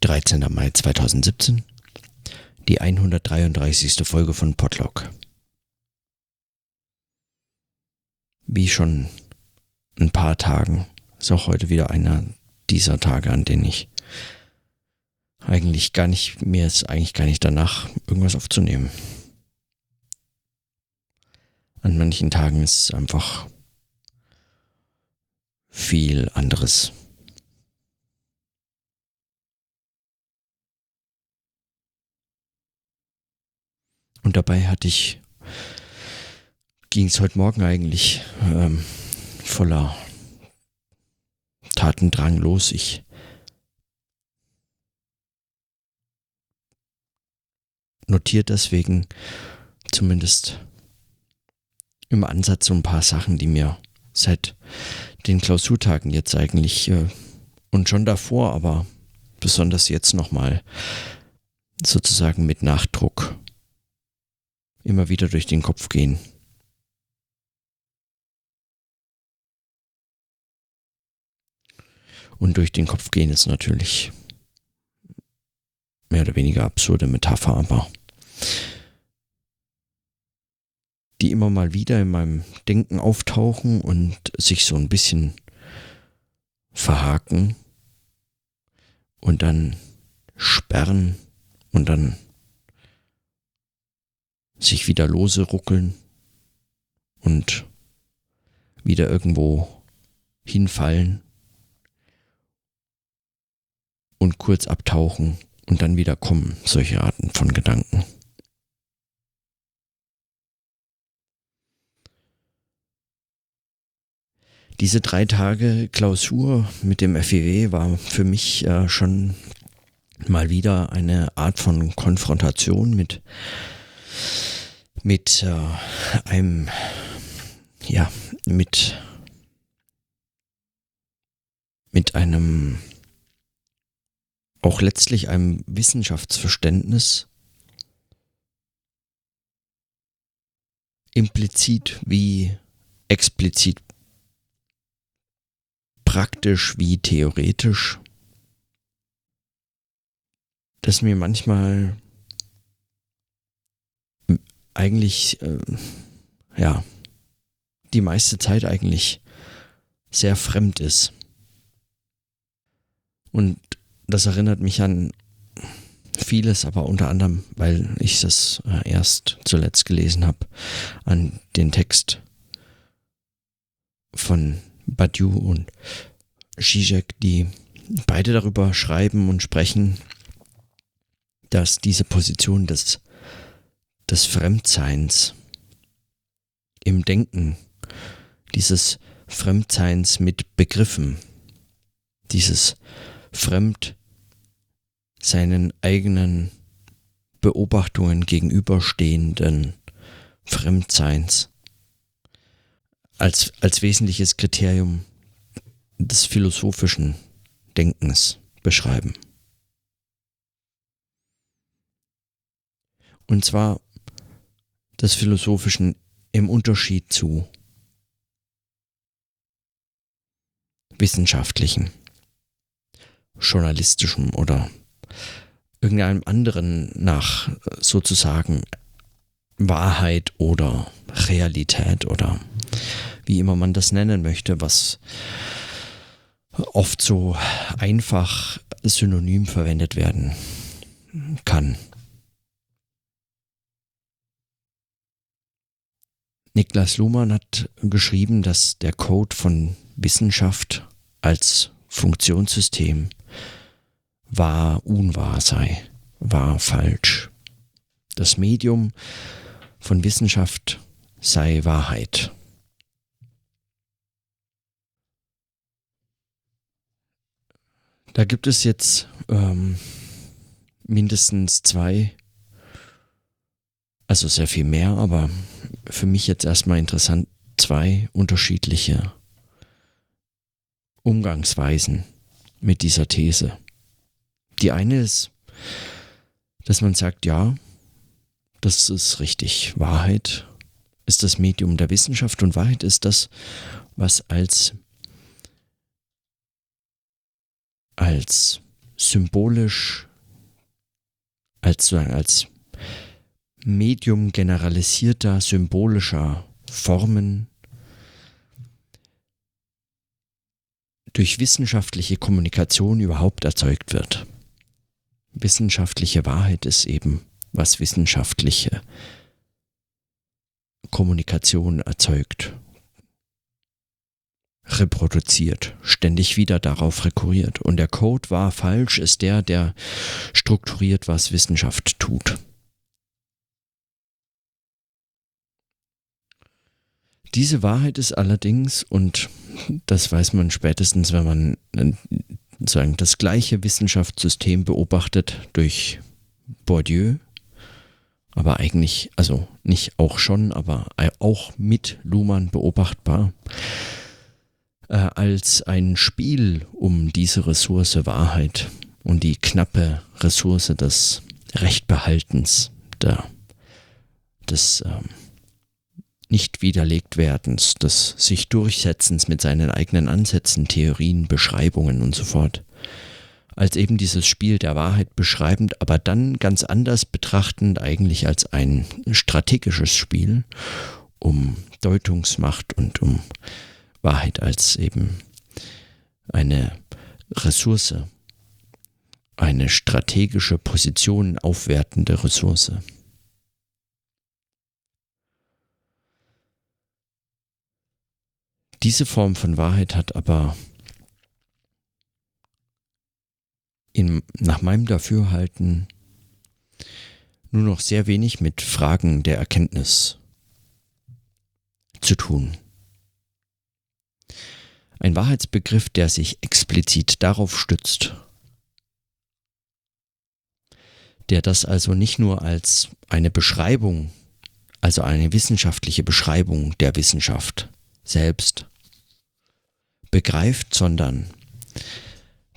13. Mai 2017, die 133. Folge von Podlog. Wie schon ein paar Tagen ist auch heute wieder einer dieser Tage, an denen ich eigentlich gar nicht, mir ist eigentlich gar nicht danach, irgendwas aufzunehmen. An manchen Tagen ist es einfach viel anderes. Und dabei hatte ich, ging es heute Morgen eigentlich ähm, voller Tatendrang los. Ich notiere deswegen zumindest im Ansatz so ein paar Sachen, die mir seit den Klausurtagen jetzt eigentlich äh, und schon davor, aber besonders jetzt nochmal sozusagen mit Nachdruck immer wieder durch den Kopf gehen. Und durch den Kopf gehen ist natürlich mehr oder weniger absurde Metapher, aber die immer mal wieder in meinem Denken auftauchen und sich so ein bisschen verhaken und dann sperren und dann sich wieder lose ruckeln und wieder irgendwo hinfallen und kurz abtauchen und dann wieder kommen, solche Arten von Gedanken. Diese drei Tage Klausur mit dem FEW war für mich äh, schon mal wieder eine Art von Konfrontation mit, mit äh, einem, ja, mit, mit einem, auch letztlich einem Wissenschaftsverständnis, implizit wie explizit praktisch wie theoretisch, dass mir manchmal eigentlich, äh, ja, die meiste Zeit eigentlich sehr fremd ist. Und das erinnert mich an vieles, aber unter anderem, weil ich das äh, erst zuletzt gelesen habe, an den Text von Badiou und Zizek, die beide darüber schreiben und sprechen, dass diese Position des, des Fremdseins im Denken, dieses Fremdseins mit Begriffen, dieses Fremd seinen eigenen Beobachtungen gegenüberstehenden Fremdseins als, als wesentliches Kriterium des philosophischen Denkens beschreiben. Und zwar des philosophischen im Unterschied zu wissenschaftlichen, journalistischem oder irgendeinem anderen nach sozusagen Wahrheit oder Realität oder wie immer man das nennen möchte, was oft so einfach synonym verwendet werden kann. Niklas Luhmann hat geschrieben, dass der Code von Wissenschaft als Funktionssystem wahr unwahr sei, wahr falsch. Das Medium von Wissenschaft sei Wahrheit. Da gibt es jetzt ähm, mindestens zwei, also sehr viel mehr, aber für mich jetzt erstmal interessant, zwei unterschiedliche Umgangsweisen mit dieser These. Die eine ist, dass man sagt, ja, das ist richtig. Wahrheit ist das Medium der Wissenschaft und Wahrheit ist das, was als, als symbolisch als, als Medium generalisierter symbolischer Formen durch wissenschaftliche Kommunikation überhaupt erzeugt wird. Wissenschaftliche Wahrheit ist eben, was wissenschaftliche Kommunikation erzeugt, reproduziert, ständig wieder darauf rekurriert. Und der Code war falsch, ist der, der strukturiert, was Wissenschaft tut. Diese Wahrheit ist allerdings, und das weiß man spätestens, wenn man äh, sagen, das gleiche Wissenschaftssystem beobachtet durch Bourdieu, aber eigentlich, also nicht auch schon, aber auch mit Luhmann beobachtbar, äh, als ein Spiel um diese Ressource Wahrheit und die knappe Ressource des Rechtbehaltens, der, des ähm, nicht widerlegt werdens, des sich Durchsetzens mit seinen eigenen Ansätzen, Theorien, Beschreibungen und so fort, als eben dieses Spiel der Wahrheit beschreibend, aber dann ganz anders betrachtend eigentlich als ein strategisches Spiel um Deutungsmacht und um Wahrheit als eben eine Ressource, eine strategische Position aufwertende Ressource. Diese Form von Wahrheit hat aber in, nach meinem Dafürhalten nur noch sehr wenig mit Fragen der Erkenntnis zu tun. Ein Wahrheitsbegriff, der sich explizit darauf stützt, der das also nicht nur als eine Beschreibung, also eine wissenschaftliche Beschreibung der Wissenschaft selbst begreift, sondern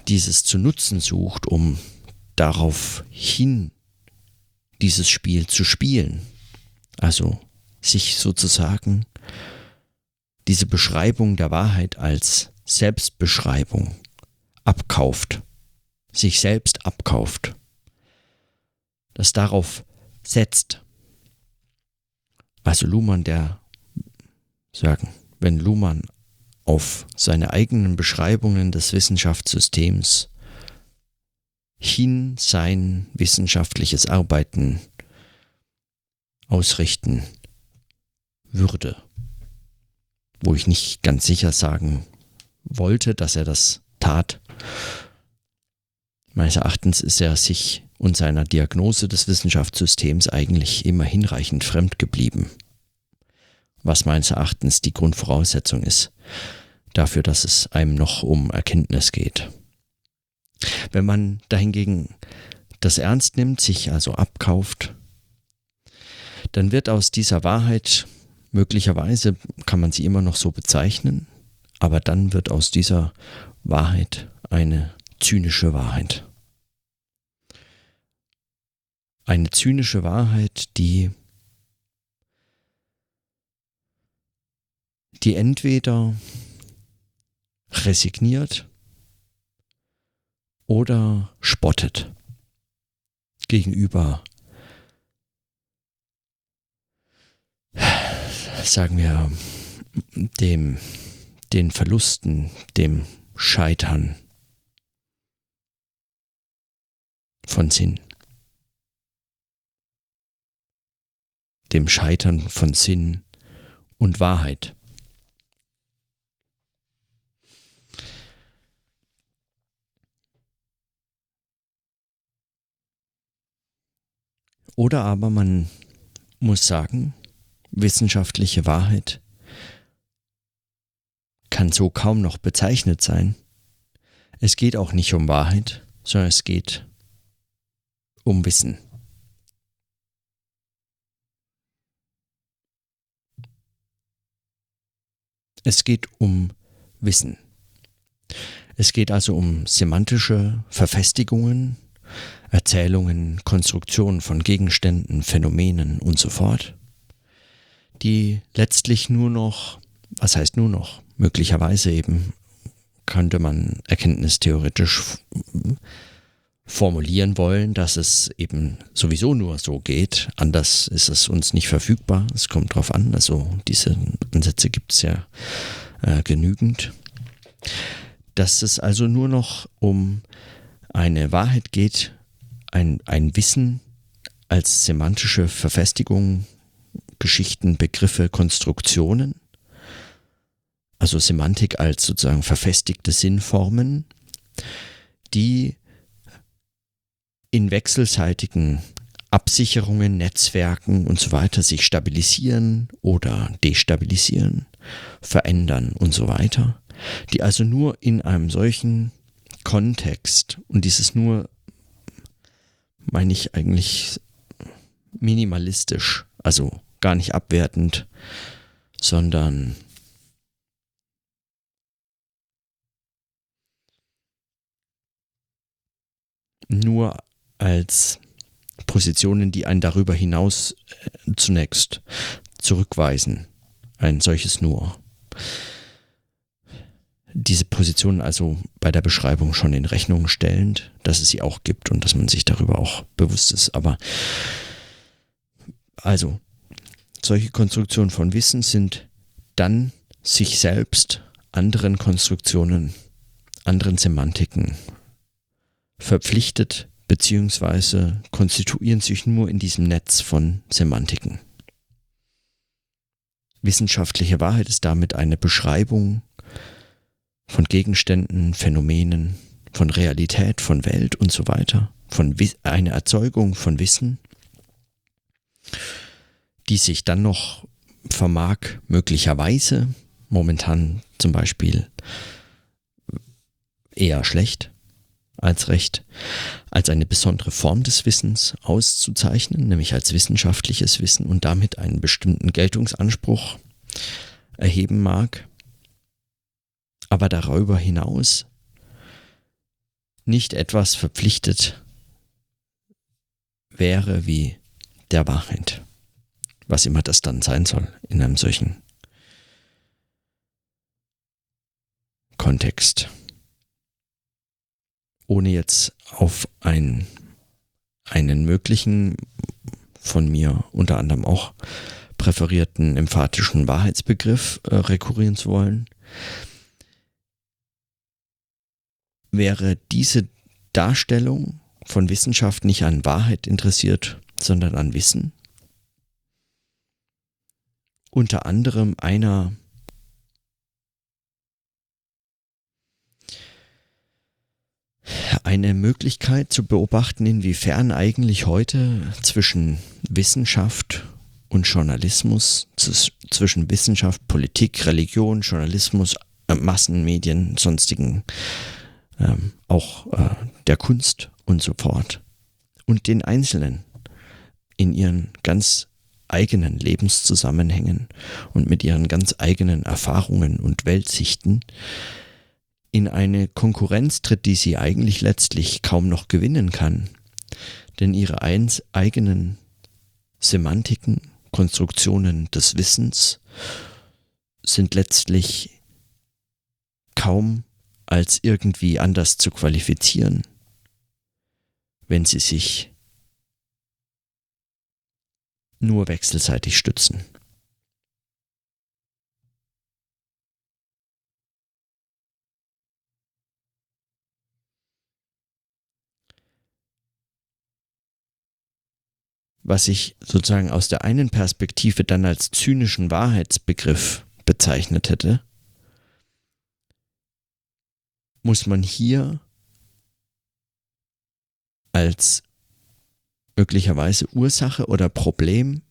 dieses zu nutzen sucht, um darauf hin dieses Spiel zu spielen. Also sich sozusagen diese Beschreibung der Wahrheit als Selbstbeschreibung abkauft, sich selbst abkauft, das darauf setzt. Also Luhmann, der sagen, wenn Luhmann auf seine eigenen Beschreibungen des Wissenschaftssystems hin sein wissenschaftliches Arbeiten ausrichten würde. Wo ich nicht ganz sicher sagen wollte, dass er das tat. Meines Erachtens ist er sich und seiner Diagnose des Wissenschaftssystems eigentlich immer hinreichend fremd geblieben was meines Erachtens die Grundvoraussetzung ist dafür, dass es einem noch um Erkenntnis geht. Wenn man dahingegen das ernst nimmt, sich also abkauft, dann wird aus dieser Wahrheit, möglicherweise kann man sie immer noch so bezeichnen, aber dann wird aus dieser Wahrheit eine zynische Wahrheit. Eine zynische Wahrheit, die die entweder resigniert oder spottet gegenüber, sagen wir, dem, den Verlusten, dem Scheitern von Sinn. Dem Scheitern von Sinn und Wahrheit. Oder aber man muss sagen, wissenschaftliche Wahrheit kann so kaum noch bezeichnet sein. Es geht auch nicht um Wahrheit, sondern es geht um Wissen. Es geht um Wissen. Es geht also um semantische Verfestigungen, Erzählungen, Konstruktionen von Gegenständen, Phänomenen und so fort, die letztlich nur noch, was heißt nur noch, möglicherweise eben könnte man erkenntnistheoretisch formulieren wollen, dass es eben sowieso nur so geht. Anders ist es uns nicht verfügbar. Es kommt drauf an. Also diese Ansätze gibt es ja äh, genügend. Dass es also nur noch um eine Wahrheit geht, ein, ein Wissen als semantische Verfestigung, Geschichten, Begriffe, Konstruktionen. Also Semantik als sozusagen verfestigte Sinnformen, die in wechselseitigen Absicherungen, Netzwerken und so weiter sich stabilisieren oder destabilisieren, verändern und so weiter, die also nur in einem solchen Kontext und dieses nur meine ich eigentlich minimalistisch, also gar nicht abwertend, sondern nur als Positionen, die einen darüber hinaus äh, zunächst zurückweisen. Ein solches nur. Diese Positionen also bei der Beschreibung schon in Rechnung stellend, dass es sie auch gibt und dass man sich darüber auch bewusst ist. Aber also, solche Konstruktionen von Wissen sind dann sich selbst anderen Konstruktionen, anderen Semantiken verpflichtet beziehungsweise konstituieren sich nur in diesem Netz von Semantiken. Wissenschaftliche Wahrheit ist damit eine Beschreibung von Gegenständen, Phänomenen, von Realität, von Welt und so weiter, von eine Erzeugung von Wissen, die sich dann noch vermag, möglicherweise, momentan zum Beispiel eher schlecht, als Recht als eine besondere Form des Wissens auszuzeichnen, nämlich als wissenschaftliches Wissen und damit einen bestimmten Geltungsanspruch erheben mag, aber darüber hinaus nicht etwas verpflichtet wäre wie der Wahrheit, was immer das dann sein soll in einem solchen Kontext. Ohne jetzt auf ein, einen möglichen, von mir unter anderem auch präferierten emphatischen Wahrheitsbegriff äh, rekurrieren zu wollen, wäre diese Darstellung von Wissenschaft nicht an Wahrheit interessiert, sondern an Wissen. Unter anderem einer eine Möglichkeit zu beobachten, inwiefern eigentlich heute zwischen Wissenschaft und Journalismus, zwischen Wissenschaft, Politik, Religion, Journalismus, äh, Massenmedien, sonstigen, ähm, auch äh, der Kunst und so fort und den Einzelnen in ihren ganz eigenen Lebenszusammenhängen und mit ihren ganz eigenen Erfahrungen und Weltsichten in eine Konkurrenz tritt, die sie eigentlich letztlich kaum noch gewinnen kann. Denn ihre eigenen Semantiken, Konstruktionen des Wissens sind letztlich kaum als irgendwie anders zu qualifizieren, wenn sie sich nur wechselseitig stützen. was ich sozusagen aus der einen Perspektive dann als zynischen Wahrheitsbegriff bezeichnet hätte, muss man hier als möglicherweise Ursache oder Problem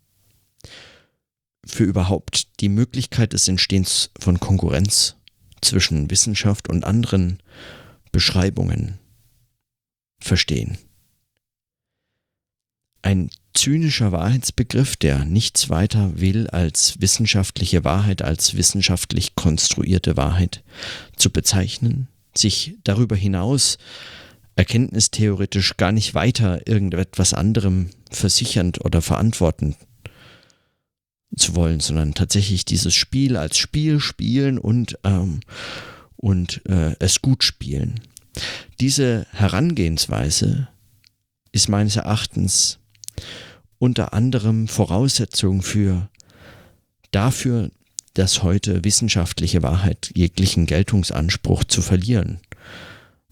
für überhaupt die Möglichkeit des Entstehens von Konkurrenz zwischen Wissenschaft und anderen Beschreibungen verstehen. Ein zynischer Wahrheitsbegriff, der nichts weiter will, als wissenschaftliche Wahrheit, als wissenschaftlich konstruierte Wahrheit zu bezeichnen, sich darüber hinaus erkenntnistheoretisch gar nicht weiter irgendetwas anderem versichernd oder verantworten zu wollen, sondern tatsächlich dieses Spiel als Spiel spielen und, ähm, und äh, es gut spielen. Diese Herangehensweise ist meines Erachtens unter anderem Voraussetzung für dafür, dass heute wissenschaftliche Wahrheit jeglichen Geltungsanspruch zu verlieren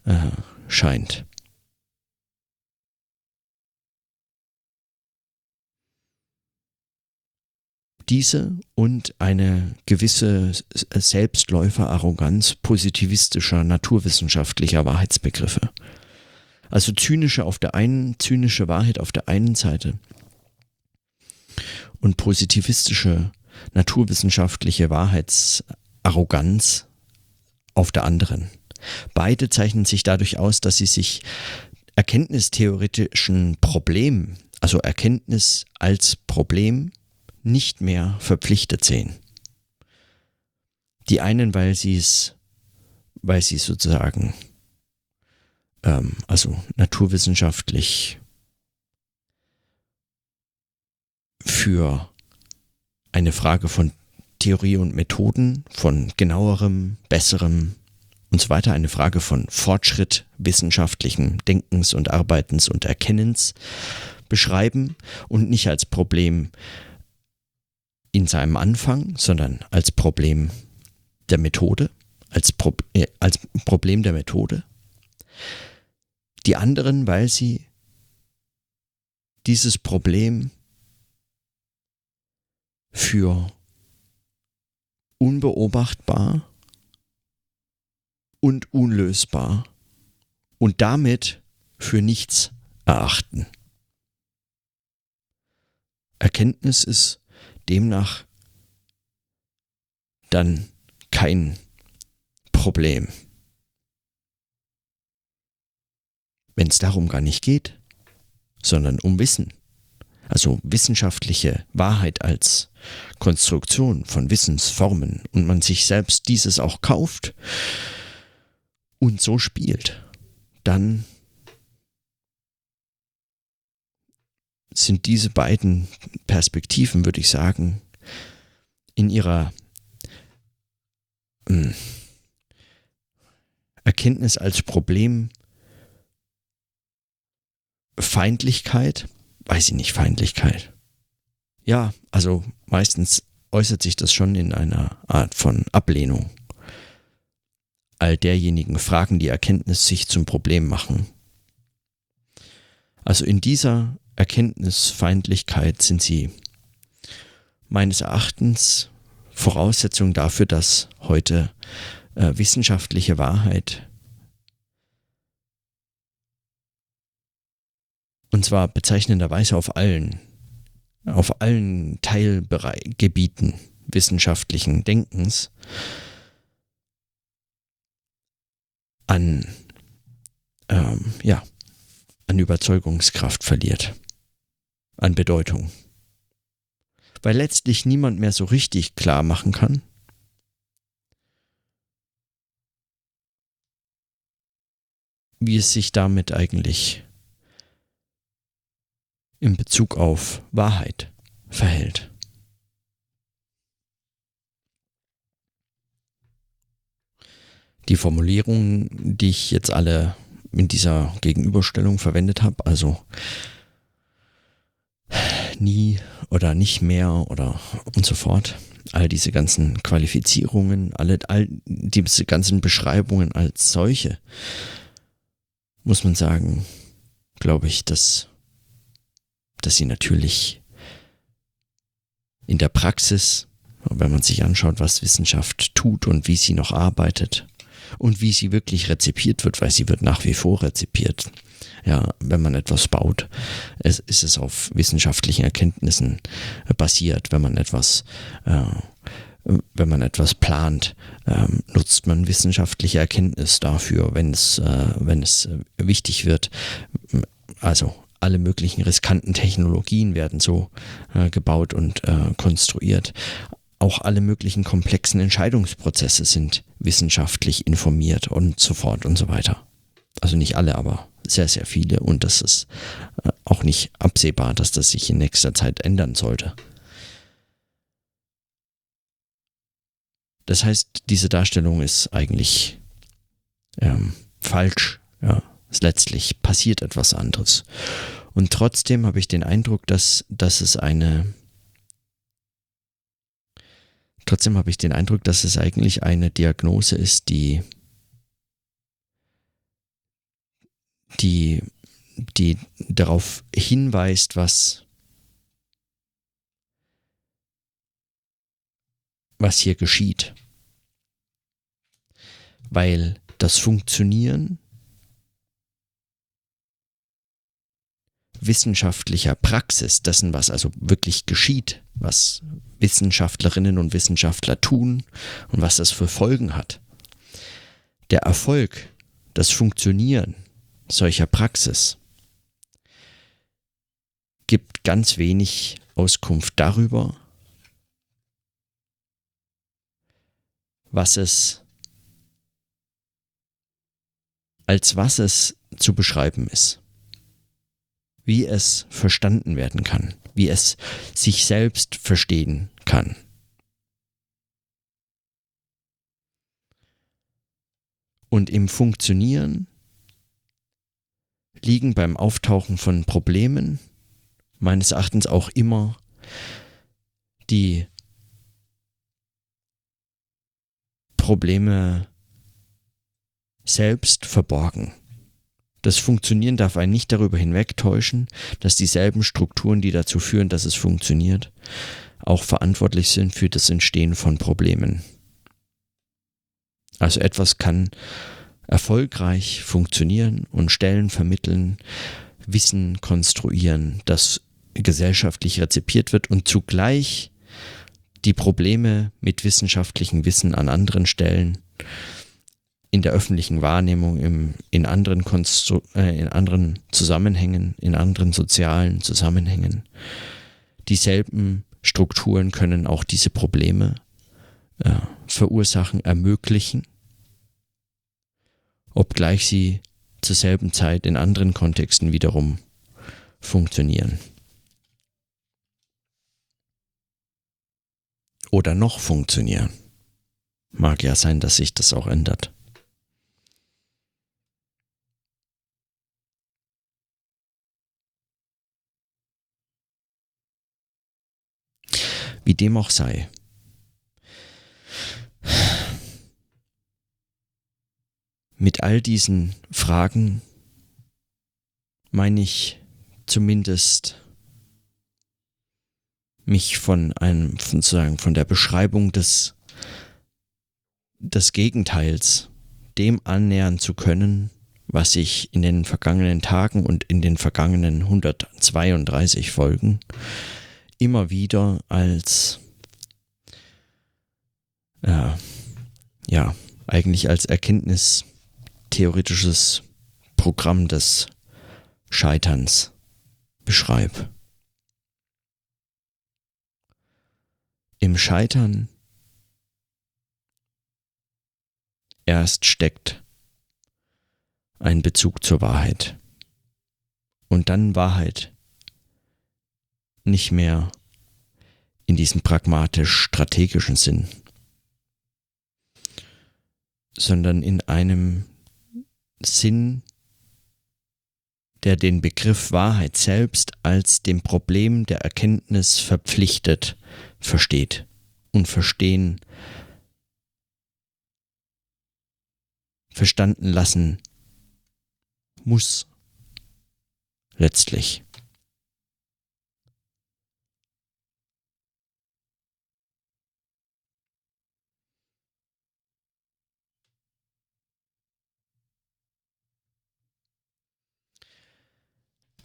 äh, scheint. Diese und eine gewisse Selbstläuferarroganz positivistischer naturwissenschaftlicher Wahrheitsbegriffe. Also zynische auf der einen, zynische Wahrheit auf der einen Seite und positivistische naturwissenschaftliche Wahrheitsarroganz auf der anderen. Beide zeichnen sich dadurch aus, dass sie sich erkenntnistheoretischen Problemen, also Erkenntnis als Problem, nicht mehr verpflichtet sehen. Die einen, weil sie es, weil sie sozusagen, ähm, also naturwissenschaftlich für eine Frage von Theorie und Methoden, von genauerem, besserem und so weiter, eine Frage von Fortschritt wissenschaftlichen Denkens und Arbeitens und Erkennens beschreiben und nicht als Problem in seinem Anfang, sondern als Problem der Methode, als, Pro äh, als Problem der Methode. Die anderen, weil sie dieses Problem für unbeobachtbar und unlösbar und damit für nichts erachten. Erkenntnis ist demnach dann kein Problem. Wenn es darum gar nicht geht, sondern um Wissen. Also wissenschaftliche Wahrheit als Konstruktion von Wissensformen und man sich selbst dieses auch kauft und so spielt, dann sind diese beiden Perspektiven, würde ich sagen, in ihrer hm, Erkenntnis als Problem Feindlichkeit, weiß ich nicht, Feindlichkeit. Ja, also meistens äußert sich das schon in einer Art von Ablehnung. All derjenigen Fragen, die Erkenntnis sich zum Problem machen. Also in dieser Erkenntnisfeindlichkeit sind sie meines Erachtens Voraussetzung dafür, dass heute äh, wissenschaftliche Wahrheit und zwar bezeichnenderweise auf allen, auf allen Teilgebieten wissenschaftlichen Denkens an ähm, ja, an Überzeugungskraft verliert an Bedeutung. Weil letztlich niemand mehr so richtig klar machen kann, wie es sich damit eigentlich in Bezug auf Wahrheit verhält. Die Formulierungen, die ich jetzt alle in dieser Gegenüberstellung verwendet habe, also nie oder nicht mehr oder und so fort. All diese ganzen Qualifizierungen, alle, all diese ganzen Beschreibungen als solche, muss man sagen, glaube ich, dass, dass sie natürlich in der Praxis, wenn man sich anschaut, was Wissenschaft tut und wie sie noch arbeitet und wie sie wirklich rezipiert wird, weil sie wird nach wie vor rezipiert, ja, wenn man etwas baut, es, ist es auf wissenschaftlichen Erkenntnissen basiert. Wenn man etwas, äh, wenn man etwas plant, äh, nutzt man wissenschaftliche Erkenntnis dafür, wenn es, äh, wenn es wichtig wird. Also alle möglichen riskanten Technologien werden so äh, gebaut und konstruiert. Auch alle möglichen komplexen Entscheidungsprozesse sind wissenschaftlich informiert und so fort und so weiter. Also nicht alle, aber sehr, sehr viele und das ist äh, auch nicht absehbar, dass das sich in nächster Zeit ändern sollte. Das heißt, diese Darstellung ist eigentlich ähm, falsch. Ja, letztlich passiert etwas anderes. Und trotzdem habe ich den Eindruck, dass, dass es eine. Trotzdem habe ich den Eindruck, dass es eigentlich eine Diagnose ist, die, die, die darauf hinweist, was, was hier geschieht. Weil das Funktionieren wissenschaftlicher Praxis, dessen, was also wirklich geschieht, was Wissenschaftlerinnen und Wissenschaftler tun und was das für Folgen hat. Der Erfolg, das Funktionieren solcher Praxis gibt ganz wenig Auskunft darüber, was es als was es zu beschreiben ist wie es verstanden werden kann, wie es sich selbst verstehen kann. Und im Funktionieren liegen beim Auftauchen von Problemen meines Erachtens auch immer die Probleme selbst verborgen. Das Funktionieren darf einen nicht darüber hinwegtäuschen, dass dieselben Strukturen, die dazu führen, dass es funktioniert, auch verantwortlich sind für das Entstehen von Problemen. Also etwas kann erfolgreich funktionieren und Stellen vermitteln, Wissen konstruieren, das gesellschaftlich rezipiert wird und zugleich die Probleme mit wissenschaftlichem Wissen an anderen Stellen in der öffentlichen Wahrnehmung, im, in, anderen Konstru äh, in anderen Zusammenhängen, in anderen sozialen Zusammenhängen. Dieselben Strukturen können auch diese Probleme äh, verursachen, ermöglichen, obgleich sie zur selben Zeit in anderen Kontexten wiederum funktionieren. Oder noch funktionieren. Mag ja sein, dass sich das auch ändert. Wie dem auch sei. Mit all diesen Fragen meine ich zumindest mich von einem, sozusagen von der Beschreibung des, des Gegenteils dem annähern zu können, was ich in den vergangenen Tagen und in den vergangenen 132 Folgen immer wieder als, äh, ja, eigentlich als erkenntnistheoretisches Programm des Scheiterns beschreibe. Im Scheitern erst steckt ein Bezug zur Wahrheit und dann Wahrheit nicht mehr in diesem pragmatisch-strategischen Sinn, sondern in einem Sinn, der den Begriff Wahrheit selbst als dem Problem der Erkenntnis verpflichtet versteht und verstehen, verstanden lassen muss letztlich.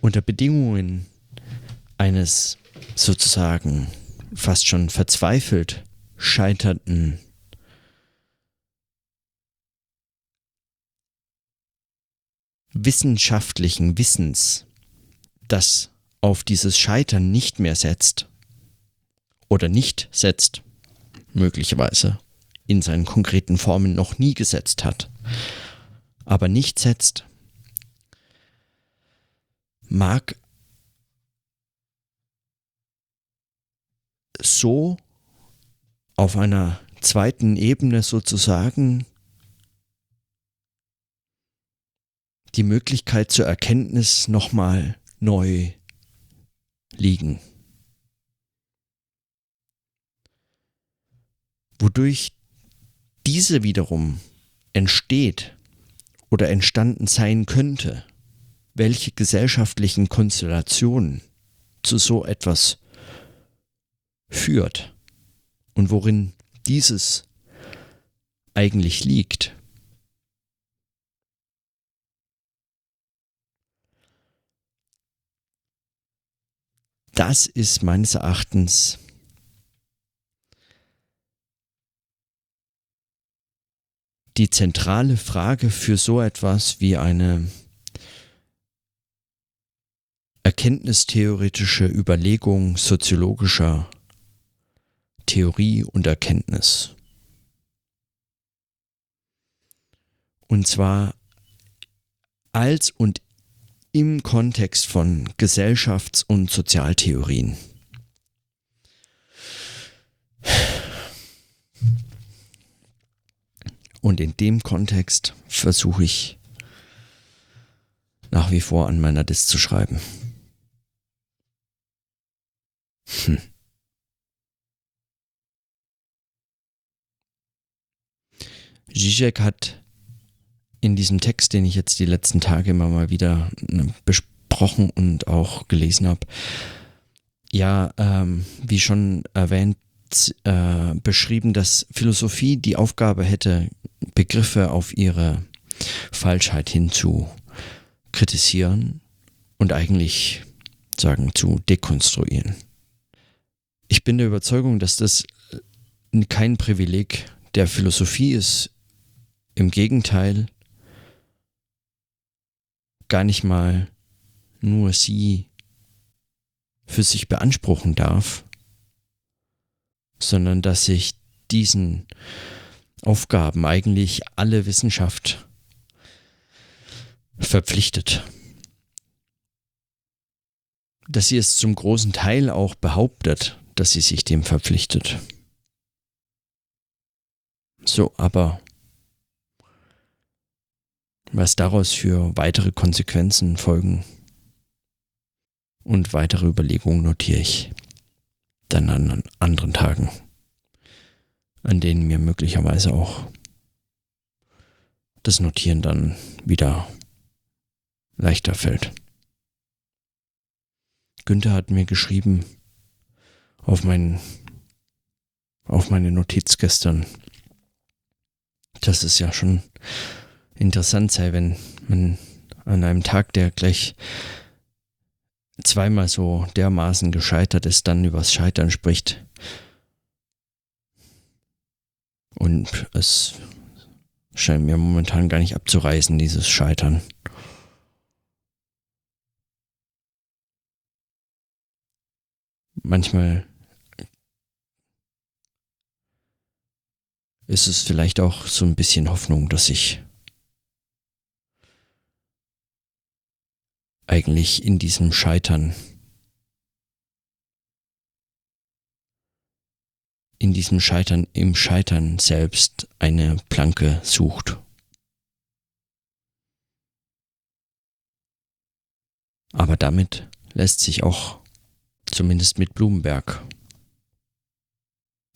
Unter Bedingungen eines sozusagen fast schon verzweifelt scheiternden wissenschaftlichen Wissens, das auf dieses Scheitern nicht mehr setzt oder nicht setzt, möglicherweise in seinen konkreten Formen noch nie gesetzt hat, aber nicht setzt, mag so auf einer zweiten Ebene sozusagen die Möglichkeit zur Erkenntnis nochmal neu liegen. Wodurch diese wiederum entsteht oder entstanden sein könnte, welche gesellschaftlichen Konstellationen zu so etwas führt und worin dieses eigentlich liegt. Das ist meines Erachtens die zentrale Frage für so etwas wie eine erkenntnistheoretische Überlegung soziologischer Theorie und Erkenntnis. Und zwar als und im Kontext von Gesellschafts- und Sozialtheorien. Und in dem Kontext versuche ich nach wie vor an meiner Disk zu schreiben. Hm. Zizek hat in diesem Text, den ich jetzt die letzten Tage immer mal wieder ne, besprochen und auch gelesen habe, ja, ähm, wie schon erwähnt, äh, beschrieben, dass Philosophie die Aufgabe hätte, Begriffe auf ihre Falschheit hin zu kritisieren und eigentlich sagen zu dekonstruieren. Ich bin der Überzeugung, dass das kein Privileg der Philosophie ist. Im Gegenteil, gar nicht mal nur sie für sich beanspruchen darf, sondern dass sich diesen Aufgaben eigentlich alle Wissenschaft verpflichtet. Dass sie es zum großen Teil auch behauptet, dass sie sich dem verpflichtet. So, aber was daraus für weitere Konsequenzen folgen und weitere Überlegungen notiere ich dann an anderen Tagen, an denen mir möglicherweise auch das Notieren dann wieder leichter fällt. Günther hat mir geschrieben auf, mein, auf meine Notiz gestern, dass es ja schon interessant sei, wenn man an einem Tag, der gleich zweimal so dermaßen gescheitert ist, dann übers Scheitern spricht. Und es scheint mir momentan gar nicht abzureißen, dieses Scheitern. Manchmal ist es vielleicht auch so ein bisschen Hoffnung, dass ich eigentlich in diesem Scheitern, in diesem Scheitern, im Scheitern selbst eine Planke sucht. Aber damit lässt sich auch, zumindest mit Blumenberg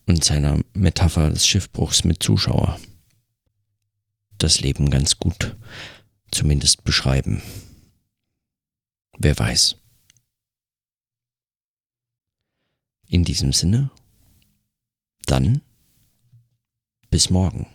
und seiner Metapher des Schiffbruchs mit Zuschauer, das Leben ganz gut zumindest beschreiben. Wer weiß. In diesem Sinne, dann bis morgen.